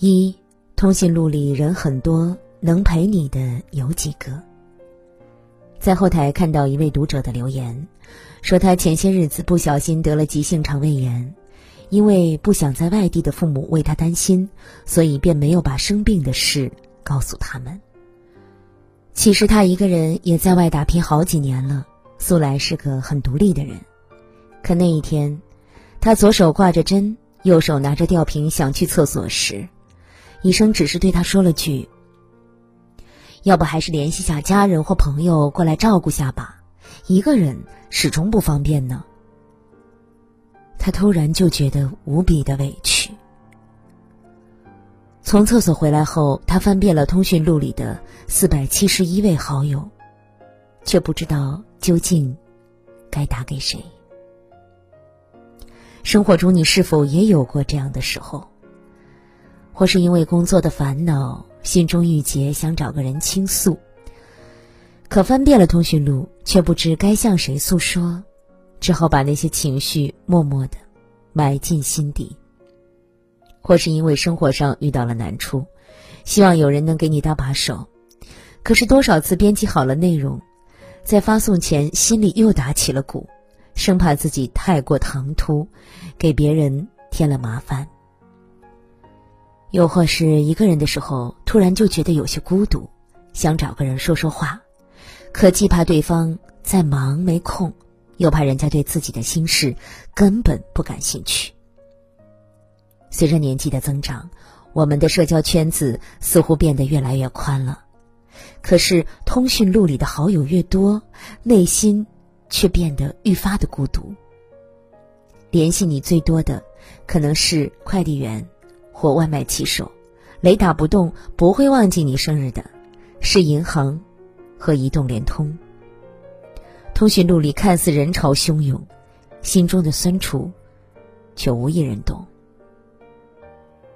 一，通讯录里人很多，能陪你的有几个？在后台看到一位读者的留言，说他前些日子不小心得了急性肠胃炎，因为不想在外地的父母为他担心，所以便没有把生病的事告诉他们。其实他一个人也在外打拼好几年了，素来是个很独立的人。可那一天，他左手挂着针，右手拿着吊瓶，想去厕所时，医生只是对他说了句：“要不还是联系下家人或朋友过来照顾下吧，一个人始终不方便呢。”他突然就觉得无比的委屈。从厕所回来后，他翻遍了通讯录里的四百七十一位好友，却不知道究竟该打给谁。生活中，你是否也有过这样的时候？或是因为工作的烦恼，心中郁结，想找个人倾诉，可翻遍了通讯录，却不知该向谁诉说，只好把那些情绪默默的埋进心底。或是因为生活上遇到了难处，希望有人能给你搭把手，可是多少次编辑好了内容，在发送前心里又打起了鼓，生怕自己太过唐突，给别人添了麻烦。又或是一个人的时候，突然就觉得有些孤独，想找个人说说话，可既怕对方在忙没空，又怕人家对自己的心事根本不感兴趣。随着年纪的增长，我们的社交圈子似乎变得越来越宽了，可是通讯录里的好友越多，内心却变得愈发的孤独。联系你最多的，可能是快递员或外卖骑手，雷打不动不会忘记你生日的，是银行和移动、联通。通讯录里看似人潮汹涌，心中的酸楚，却无一人懂。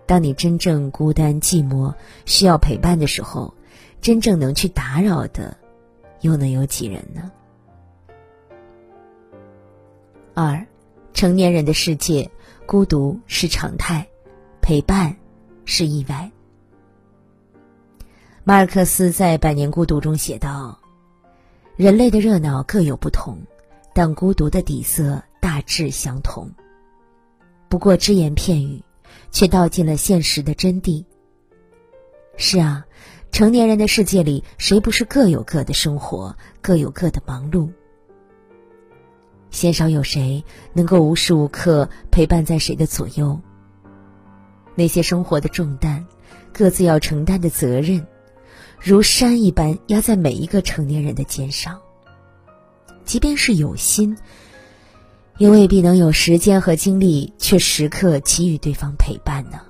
当你真正孤单寂寞、需要陪伴的时候，真正能去打扰的，又能有几人呢？二，成年人的世界，孤独是常态，陪伴是意外。马尔克斯在《百年孤独》中写道：“人类的热闹各有不同，但孤独的底色大致相同，不过只言片语。”却道尽了现实的真谛。是啊，成年人的世界里，谁不是各有各的生活，各有各的忙碌？鲜少有谁能够无时无刻陪伴在谁的左右。那些生活的重担，各自要承担的责任，如山一般压在每一个成年人的肩上。即便是有心。也未必能有时间和精力，却时刻给予对方陪伴呢。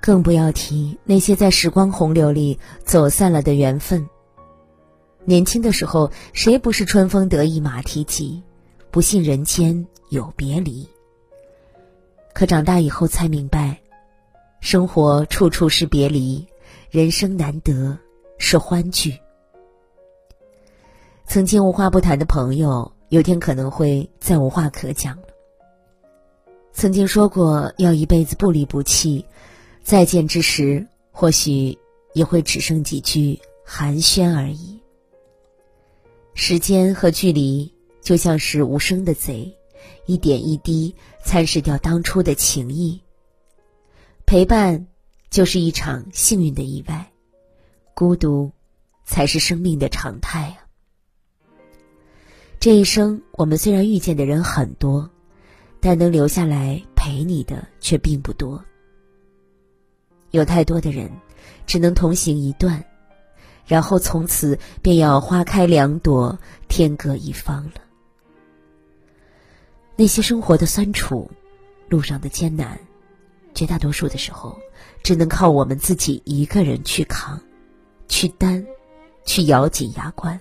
更不要提那些在时光洪流里走散了的缘分。年轻的时候，谁不是春风得意马蹄疾，不信人间有别离？可长大以后才明白，生活处处是别离，人生难得是欢聚。曾经无话不谈的朋友。有天可能会再无话可讲了。曾经说过要一辈子不离不弃，再见之时，或许也会只剩几句寒暄而已。时间和距离就像是无声的贼，一点一滴蚕食掉当初的情谊。陪伴就是一场幸运的意外，孤独才是生命的常态啊。这一生，我们虽然遇见的人很多，但能留下来陪你的却并不多。有太多的人，只能同行一段，然后从此便要花开两朵，天各一方了。那些生活的酸楚，路上的艰难，绝大多数的时候，只能靠我们自己一个人去扛，去担，去咬紧牙关。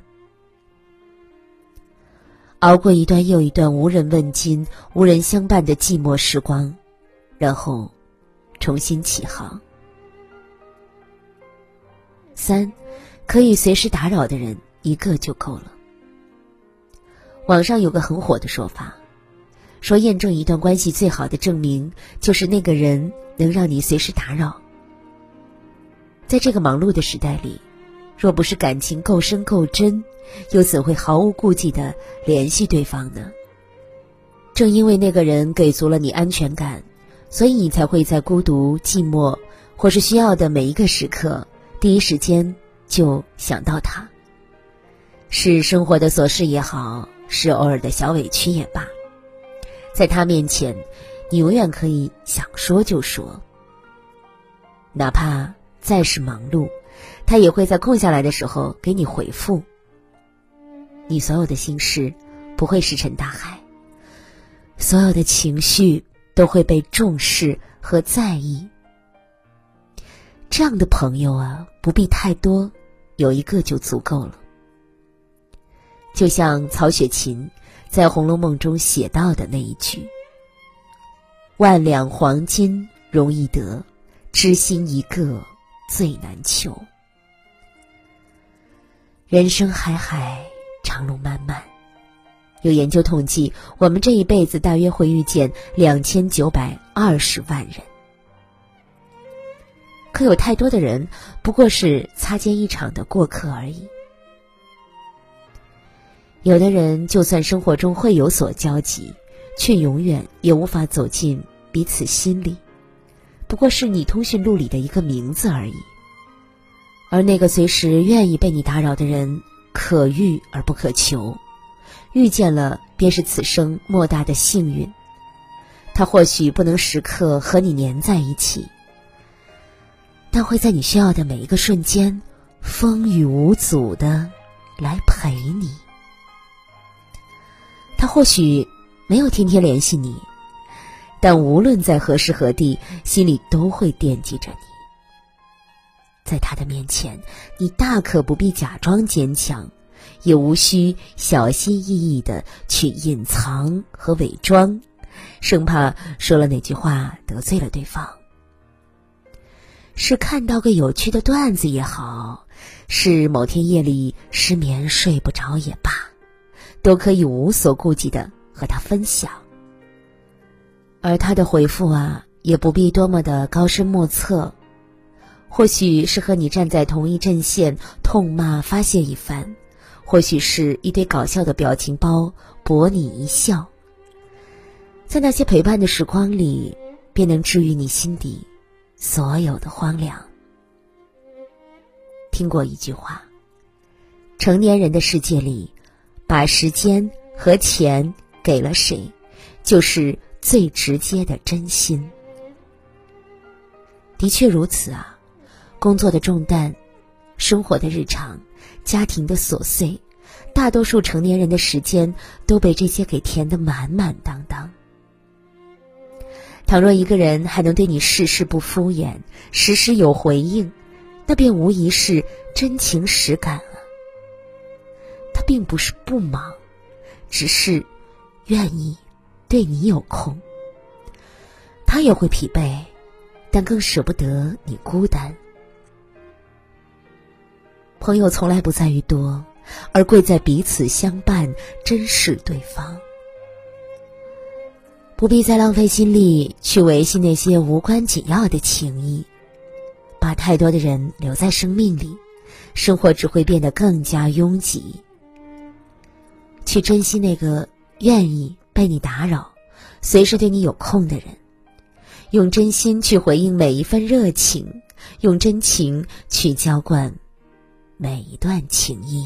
熬过一段又一段无人问津、无人相伴的寂寞时光，然后重新起航。三，可以随时打扰的人一个就够了。网上有个很火的说法，说验证一段关系最好的证明就是那个人能让你随时打扰，在这个忙碌的时代里，若不是感情够深够真，又怎会毫无顾忌的联系对方呢？正因为那个人给足了你安全感，所以你才会在孤独、寂寞或是需要的每一个时刻，第一时间就想到他。是生活的琐事也好，是偶尔的小委屈也罢，在他面前，你永远可以想说就说。哪怕再是忙碌，他也会在空下来的时候给你回复。你所有的心事不会石沉大海，所有的情绪都会被重视和在意。这样的朋友啊，不必太多，有一个就足够了。就像曹雪芹在《红楼梦》中写到的那一句：“万两黄金容易得，知心一个最难求。”人生海海，长路漫漫。有研究统计，我们这一辈子大约会遇见两千九百二十万人。可有太多的人，不过是擦肩一场的过客而已。有的人就算生活中会有所交集，却永远也无法走进彼此心里，不过是你通讯录里的一个名字而已。而那个随时愿意被你打扰的人，可遇而不可求，遇见了便是此生莫大的幸运。他或许不能时刻和你黏在一起，但会在你需要的每一个瞬间，风雨无阻的来陪你。或许没有天天联系你，但无论在何时何地，心里都会惦记着你。在他的面前，你大可不必假装坚强，也无需小心翼翼的去隐藏和伪装，生怕说了哪句话得罪了对方。是看到个有趣的段子也好，是某天夜里失眠睡不着也罢。都可以无所顾忌的和他分享，而他的回复啊，也不必多么的高深莫测，或许是和你站在同一阵线痛骂发泄一番，或许是一堆搞笑的表情包博你一笑，在那些陪伴的时光里，便能治愈你心底所有的荒凉。听过一句话，成年人的世界里。把时间和钱给了谁，就是最直接的真心。的确如此啊，工作的重担、生活的日常、家庭的琐碎，大多数成年人的时间都被这些给填得满满当当。倘若一个人还能对你事事不敷衍，时时有回应，那便无疑是真情实感。并不是不忙，只是愿意对你有空。他也会疲惫，但更舍不得你孤单。朋友从来不在于多，而贵在彼此相伴，珍视对方。不必再浪费心力去维系那些无关紧要的情谊，把太多的人留在生命里，生活只会变得更加拥挤。去珍惜那个愿意被你打扰、随时对你有空的人，用真心去回应每一份热情，用真情去浇灌每一段情谊。